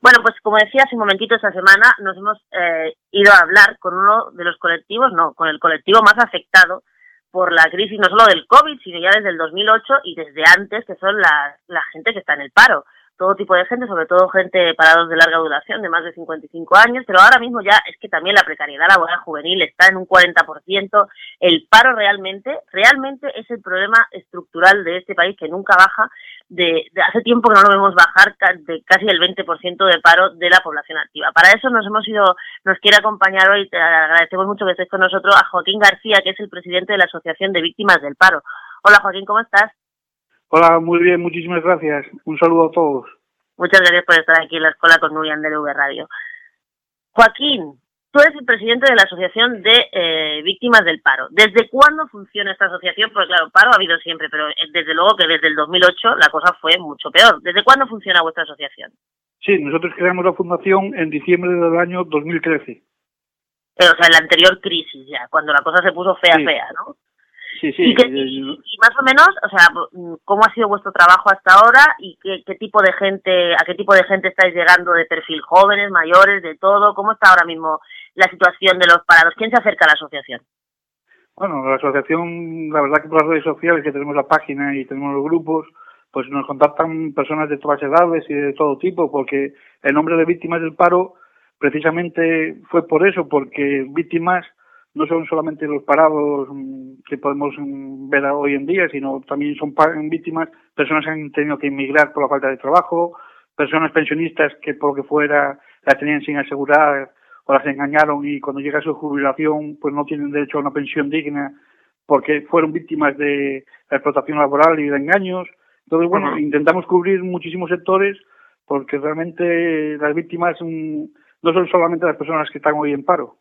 Bueno, pues como decía hace un momentito esta semana, nos hemos eh, ido a hablar con uno de los colectivos, no, con el colectivo más afectado por la crisis no solo del COVID, sino ya desde el 2008 y desde antes, que son la, la gente que está en el paro. Todo tipo de gente, sobre todo gente parados de larga duración, de más de 55 años, pero ahora mismo ya es que también la precariedad laboral juvenil está en un 40%, el paro realmente, realmente es el problema estructural de este país que nunca baja, de, hace tiempo que no lo vemos bajar de casi el 20% de paro de la población activa. Para eso nos hemos ido, nos quiere acompañar hoy, te agradecemos mucho que estés con nosotros, a Joaquín García, que es el presidente de la Asociación de Víctimas del Paro. Hola Joaquín, ¿cómo estás? Hola, muy bien, muchísimas gracias. Un saludo a todos. Muchas gracias por estar aquí en la escuela con Nuria de V Radio. Joaquín, tú eres el presidente de la Asociación de eh, Víctimas del Paro. ¿Desde cuándo funciona esta asociación? Pues claro, paro ha habido siempre, pero eh, desde luego que desde el 2008 la cosa fue mucho peor. ¿Desde cuándo funciona vuestra asociación? Sí, nosotros creamos la fundación en diciembre del año 2013. Eh, o sea, en la anterior crisis ya, cuando la cosa se puso fea, fea, ¿no? Sí, sí. Y, más o menos, o sea, ¿cómo ha sido vuestro trabajo hasta ahora y qué, qué tipo de gente, a qué tipo de gente estáis llegando de perfil jóvenes, mayores, de todo? ¿Cómo está ahora mismo la situación de los parados? ¿Quién se acerca a la asociación? Bueno, la asociación, la verdad que por las redes sociales que tenemos la página y tenemos los grupos, pues nos contactan personas de todas edades y de todo tipo, porque el nombre de víctimas del paro precisamente fue por eso, porque víctimas no son solamente los parados mm, que podemos mm, ver hoy en día, sino también son víctimas personas que han tenido que emigrar por la falta de trabajo, personas pensionistas que por lo que fuera la tenían sin asegurar o las engañaron y cuando llega su jubilación pues no tienen derecho a una pensión digna porque fueron víctimas de la explotación laboral y de engaños. Entonces, bueno, intentamos cubrir muchísimos sectores porque realmente las víctimas mm, no son solamente las personas que están hoy en paro.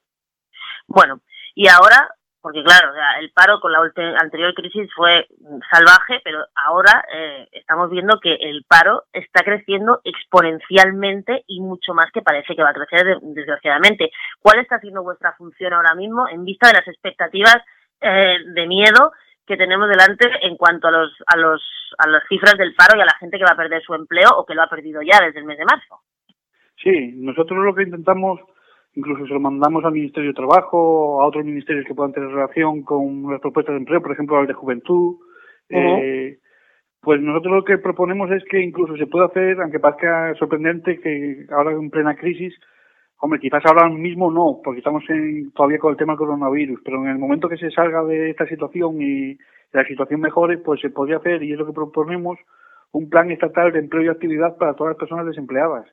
Bueno, y ahora, porque claro, el paro con la anterior crisis fue salvaje, pero ahora eh, estamos viendo que el paro está creciendo exponencialmente y mucho más que parece que va a crecer desgraciadamente. ¿Cuál está siendo vuestra función ahora mismo en vista de las expectativas eh, de miedo que tenemos delante en cuanto a los a los a las cifras del paro y a la gente que va a perder su empleo o que lo ha perdido ya desde el mes de marzo? Sí, nosotros lo que intentamos incluso se lo mandamos al Ministerio de Trabajo, a otros ministerios que puedan tener relación con las propuestas de empleo, por ejemplo, al de Juventud. eh, pues nosotros lo que proponemos es que incluso se pueda hacer, aunque parezca sorprendente que ahora en plena crisis, hombre, quizás ahora mismo no, porque estamos en, todavía con el tema del coronavirus, pero en el momento que se salga de esta situación y la situación mejore, pues se podría hacer, y es lo que proponemos, un plan estatal de empleo y actividad para todas las personas desempleadas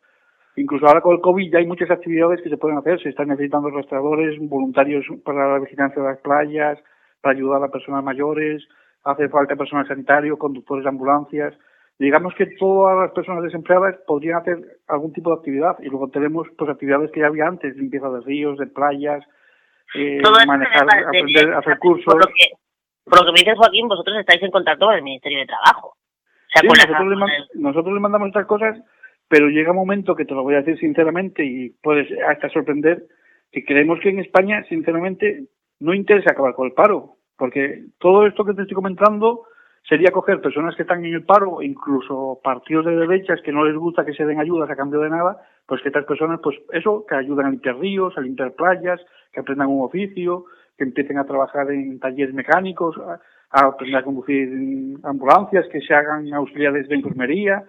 Incluso ahora con el COVID ya hay muchas actividades que se pueden hacer. Se están necesitando restauradores, voluntarios para la vigilancia de las playas, para ayudar a personas mayores, hace falta personal sanitario, conductores de ambulancias. Digamos que todas las personas desempleadas podrían hacer algún tipo de actividad y luego tenemos pues actividades que ya había antes, limpieza de ríos, de playas, eh, manejar, aprender a hacer cursos. Por lo, que, por lo que me dices Joaquín, vosotros estáis en contacto con el Ministerio de Trabajo. sí, nosotros, le, nosotros le mandamos estas cosas pero llega un momento que te lo voy a decir sinceramente y puedes hasta sorprender que creemos que en España, sinceramente, no interesa acabar con el paro, porque todo esto que te estoy comentando sería coger personas que están en el paro, incluso partidos de derechas que no les gusta que se den ayudas a cambio de nada, pues que estas personas, pues eso, que ayuden a limpiar ríos, a limpiar playas, que aprendan un oficio, que empiecen a trabajar en talleres mecánicos, a, aprender a conducir ambulancias, que se hagan auxiliares de enfermería,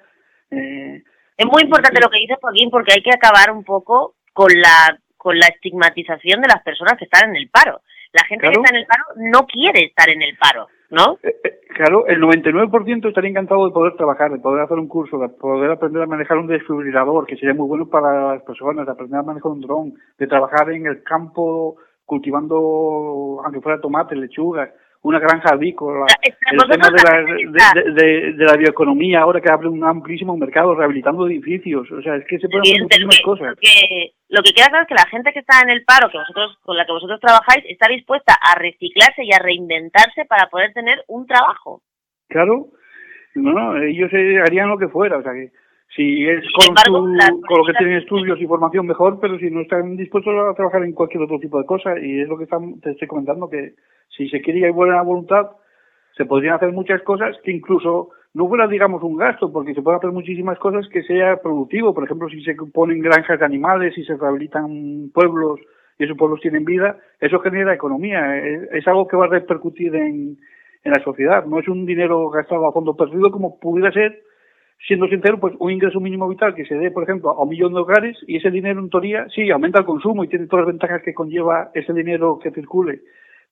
eh, es muy importante lo que dices, Joaquín, porque hay que acabar un poco con la, con la estigmatización de las personas que están en el paro. La gente que está en el paro no quiere estar en el paro, ¿no? Eh, eh, claro, el 99% estaría encantado de poder trabajar, de poder hacer un curso, de poder aprender a manejar un desfibrilador, que sería muy bueno para las personas, de aprender a manejar un dron, de trabajar en el campo cultivando, aunque fuera tomate, lechugas, una granja avícola, el tema de la, de, de, la bioeconomía, ahora que abre un amplísimo mercado rehabilitando edificios, o sea, es que se pueden hacer muchísimas cosas. Lo que, lo que queda claro es que la gente que está en el paro, que vosotros con la que vosotros trabajáis, está dispuesta a reciclarse y a reinventarse para poder tener un trabajo. Claro, no, no, ellos harían lo que fuera, o sea que si es con, con lo que tienen estudios y formación mejor, pero si no están dispuestos a trabajar en cualquier otro tipo de cosa, y es lo que te estoy comentando, que si se quiere y hay buena voluntad, se podrían hacer muchas cosas que incluso no fuera, digamos, un gasto, porque se pueden hacer muchísimas cosas que sea productivo. Por ejemplo, si se ponen granjas de animales, si se rehabilitan pueblos y esos pueblos tienen vida, eso genera economía. Es, algo que va a repercutir en, en la sociedad. No es un dinero gastado a fondo perdido como pudiera ser, siendo sincero, pues un ingreso mínimo vital que se dé, por ejemplo, a un millón de hogares y ese dinero en teoría sí aumenta el consumo y tiene todas las ventajas que conlleva ese dinero que circule.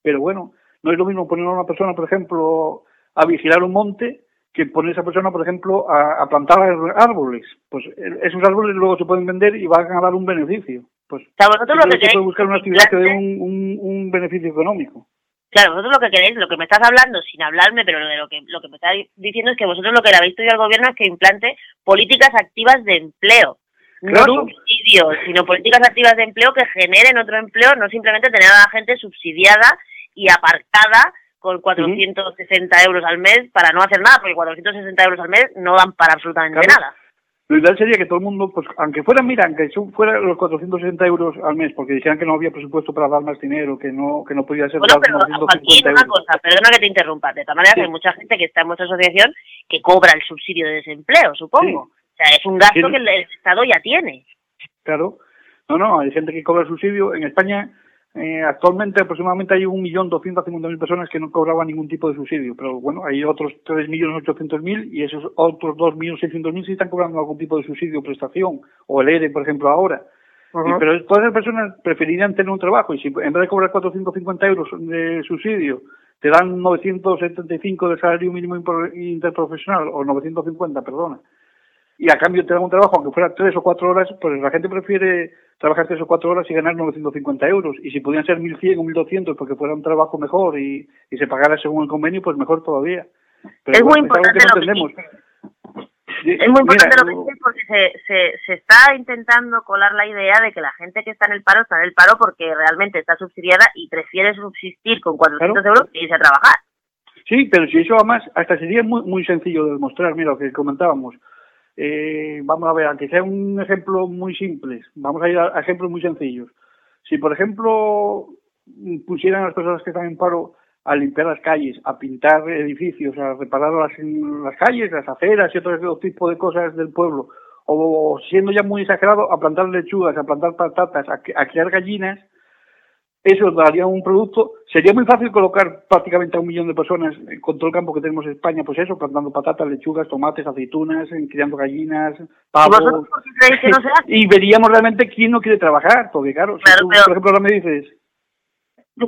Pero bueno, no es lo mismo poner a una persona, por ejemplo, a vigilar un monte que poner a esa persona, por ejemplo, a, plantar árboles. Pues esos árboles luego se pueden vender y van a dar un beneficio. Pues claro, vosotros lo que puede buscar una actividad que dé un, un, beneficio económico. Claro, vosotros lo que queréis, lo que me estás hablando, sin hablarme, pero lo, que, lo que me estás diciendo es que vosotros lo que le habéis pedido al gobierno es que implante políticas activas de empleo. No subsidios, sino políticas activas de empleo que generen otro empleo, no simplemente tener a la gente subsidiada y aparcada con 460 euros al mes para no hacer nada, porque 460 euros al mes no dan para absolutamente nada. Lo ideal sería que todo el mundo, pues aunque fuera, mira, aunque fuera los 460 euros al mes, porque dijeran que no había presupuesto para dar más dinero, que no que no podía ser bueno, pero aquí una cosa, perdona que te interrumpa, de todas maneras hay mucha gente que está en nuestra asociación que cobra el subsidio de desempleo, supongo. O sea, es un gasto que el Estado ya tiene. Claro. No, no, hay gente que cobra el subsidio. En España eh, actualmente aproximadamente hay 1.250.000 personas que no cobraban ningún tipo de subsidio, pero bueno, hay otros 3.800.000 y esos otros 2.600.000 sí están cobrando algún tipo de subsidio o prestación, o el ERE, por ejemplo, ahora. pero todas esas personas preferirían tener un trabajo y si en vez de cobrar 450 euros de subsidio te dan 975 de salario mínimo interprofesional, o 950, perdona, y a cambio te dan un trabajo, aunque fuera tres o cuatro horas, pues la gente prefiere trabajar tres o cuatro horas y ganar 950 euros. Y si pudieran ser 1.100 o 1.200 porque fuera un trabajo mejor y, y se pagara según el convenio, pues mejor todavía. es muy importante lo que es muy importante lo que dices porque se, se, se está intentando colar la idea de que la gente que está en el paro está en el paro porque realmente está subsidiada y prefiere subsistir con 400 euros que irse a trabajar. Sí, pero si eso además hasta sería muy, muy sencillo de demostrar, mira lo que comentábamos. Eh, vamos a ver, aunque sea un ejemplo muy simple, vamos a ir a, ejemplos muy sencillos. Si, por ejemplo, pusieran a las personas que están en paro a limpiar las calles, a pintar edificios, a reparar las, calles, las aceras y otro tipo de cosas del pueblo, o siendo ya muy exagerado, a plantar lechugas, a plantar patatas, a, a criar gallinas, eso daría un producto. Sería muy fácil colocar prácticamente a un millón de personas con todo el campo que tenemos en España, pues eso, plantando patatas, lechugas, tomates, aceitunas, criando gallinas, pavos. ¿Y, veríamos realmente quién no quiere trabajar, porque claro, si tú, por ejemplo, ahora me dices...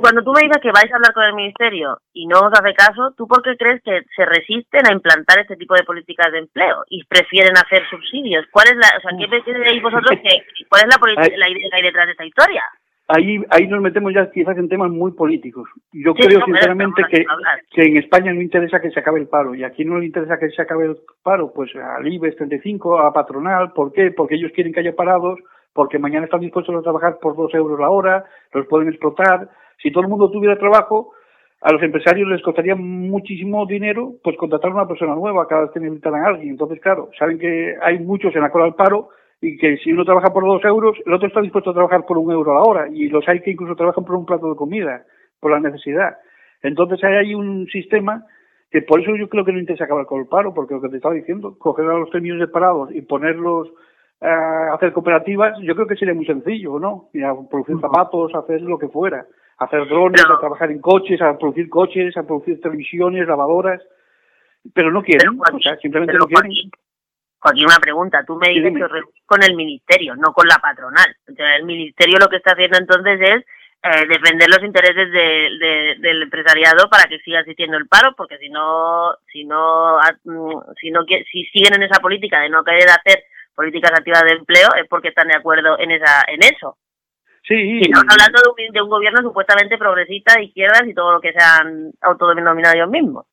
Cuando tú me dices que vais a hablar con el ministerio y no os hace caso, ¿tú por qué crees que se resisten a implantar este tipo de políticas de empleo y prefieren hacer subsidios? ¿Cuál es la, o sea, ¿qué pensáis vosotros que, cuál es la, la idea que hay detrás de esta historia? Ahí, ahí nos metemos ya quizás en temas muy políticos. Yo creo sinceramente que, que en España no interesa que se acabe el paro y aquí no le interesa que se acabe el paro, pues al IBEX 35, a patronal, ¿por qué? Porque ellos quieren que haya parados, porque mañana están dispuestos a trabajar por dos euros la hora, los pueden explotar. Si todo el mundo tuviera trabajo, a los empresarios les costaría muchísimo dinero pues contratar a una persona nueva cada vez que necesitan a alguien. Entonces, claro, saben que hay muchos en la cola del paro y que si uno trabaja por dos euros, el otro está dispuesto a trabajar por un euro a la hora y los hay que incluso trabajan por un plato de comida, por la necesidad. Entonces ahí hay un sistema que por eso yo creo que no interesa acabar con el paro, porque lo que te estaba diciendo, coger a los tres millones de parados y ponerlos a hacer cooperativas, yo creo que sería muy sencillo, ¿no? Y a producir zapatos, a hacer lo que fuera, a hacer drones, a trabajar en coches, a producir coches, a producir televisiones, lavadoras, pero no quieren, o sea, simplemente no quieren. Aquí una pregunta, tú me dices que con el ministerio, no con la patronal. Entonces, el ministerio lo que está haciendo entonces es eh, defender los intereses del empresariado para que siga existiendo el paro, porque si no, si no, mm, si no, si siguen en esa política de no querer hacer políticas activas de empleo es porque están de acuerdo en esa, en eso. Sí. estamos hablando de un, de un gobierno supuestamente progresista de izquierdas y todo lo que se han autodenominado ellos mismos.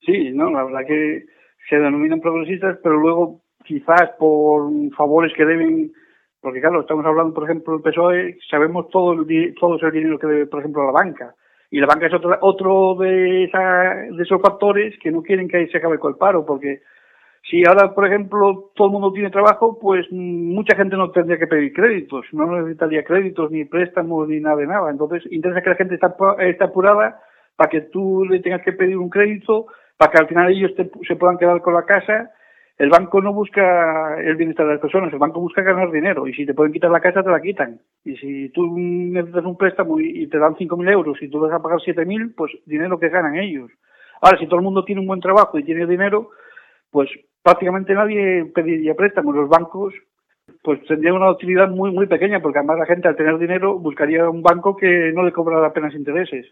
Sí, no, la verdad que se denominan progresistas, pero luego quizás por favores que deben, porque claro, estamos hablando, por ejemplo, del PSOE, sabemos todo el, todo el dinero que debe, por ejemplo, la banca. Y la banca es otro, otro de, esa, de esos factores que no quieren que se acabe con el paro, porque si ahora, por ejemplo, todo el mundo tiene trabajo, pues mucha gente no tendría que pedir créditos, no necesitaría créditos, ni préstamos, ni nada de nada. Entonces, interesa que la gente esté, esté apurada para que tú le tengas que pedir un crédito para que al final ellos se puedan quedar con la casa. El banco no busca el bienestar de las personas, el banco busca ganar dinero y si te pueden quitar la casa te la quitan. Y si tú necesitas un préstamo y, te dan 5.000 euros y tú vas a pagar 7.000, pues dinero que ganan ellos. Ahora, si todo el mundo tiene un buen trabajo y tiene dinero, pues prácticamente nadie pediría préstamos. Los bancos pues tendrían una utilidad muy muy pequeña porque además la gente al tener dinero buscaría un banco que no le cobrara apenas intereses.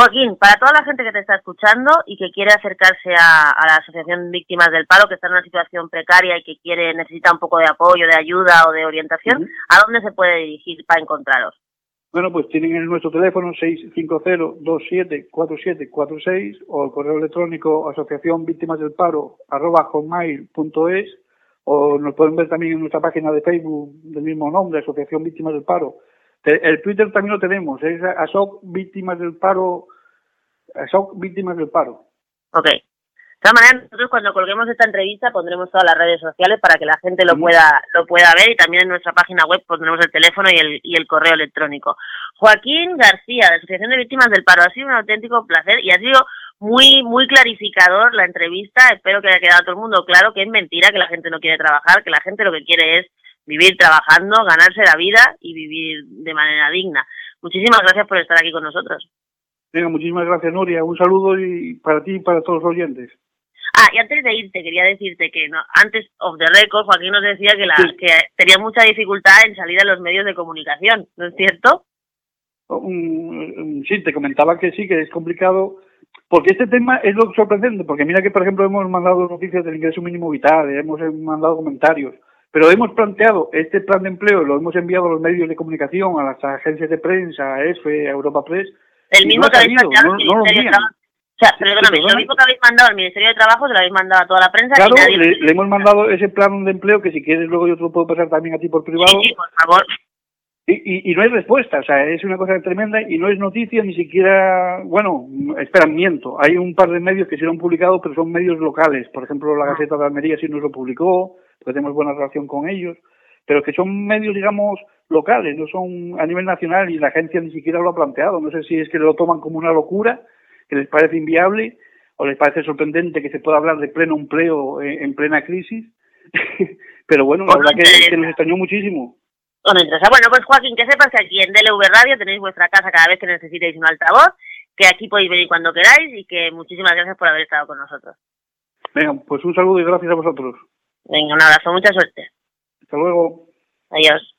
Joaquín, para toda la gente que te está escuchando y que quiere acercarse a, la Asociación Víctimas del Paro, que está en una situación precaria y que quiere necesita un poco de apoyo, de ayuda o de orientación, ¿a dónde se puede dirigir para encontraros? Bueno, pues tienen en nuestro teléfono 650-274746 o el correo electrónico asociación víctimas del paro arroba hotmail.es o nos pueden ver también en nuestra página de Facebook del mismo nombre, Asociación Víctimas del Paro. El Twitter también lo tenemos, es ASOC Víctimas del Paro, ASOC Víctimas del Paro. Ok. De todas maneras, nosotros cuando colguemos esta entrevista pondremos todas las redes sociales para que la gente lo pueda lo pueda ver y también en nuestra página web pondremos el teléfono y el, y el correo electrónico. Joaquín García, de Asociación de Víctimas del Paro, ha sido un auténtico placer y ha sido muy muy clarificador la entrevista. Espero que haya quedado a todo el mundo claro que es mentira que la gente no quiere trabajar, que la gente lo que quiere es vivir trabajando, ganarse la vida y vivir de manera digna. Muchísimas gracias por estar aquí con nosotros. Venga, muchísimas gracias, Nuria. Un saludo y para ti y para todos los oyentes. Ah, y antes de irte, quería decirte que no, antes of the record, Joaquín nos decía que, la, que tenía mucha dificultad en salir a los medios de comunicación, ¿no es cierto? sí, te comentaba que sí, que es complicado, porque este tema es lo sorprendente, porque mira que, por ejemplo, hemos mandado noticias del ingreso mínimo vital, hemos mandado comentarios, pero hemos planteado este plan de empleo, lo hemos enviado a los medios de comunicación, a las agencias de prensa, a EFE, a Europa Press. El mismo que habéis mandado. O sea, perdóname, lo mismo que habéis mandado al Ministerio de Trabajo, se lo habéis mandado a toda la prensa. Claro, le, hemos mandado ese plan de empleo que si quieres luego yo te lo puedo pasar también a ti por privado. Sí, por favor. Y, y, no hay respuesta, o sea, es una cosa tremenda y no es noticia ni siquiera, bueno, esperan, miento. Hay un par de medios que se lo han publicado, pero son medios locales. Por ejemplo, la ah. Gaceta de Almería sí nos lo publicó, pues tenemos buena relación con ellos, pero que son medios, digamos, locales, no son a nivel nacional y la agencia ni siquiera lo ha planteado. No sé si es que lo toman como una locura, que les parece inviable, o les parece sorprendente que se pueda hablar de pleno empleo en, plena crisis. pero bueno, la verdad que, que nos extrañó muchísimo. Bueno, pues Joaquín, que sepas que aquí en DLV Radio tenéis vuestra casa cada vez que necesitéis un altavoz, que aquí podéis venir cuando queráis y que muchísimas gracias por haber estado con nosotros. Venga, pues un saludo y gracias a vosotros. Venga, un abrazo, mucha suerte. Hasta luego. Adiós.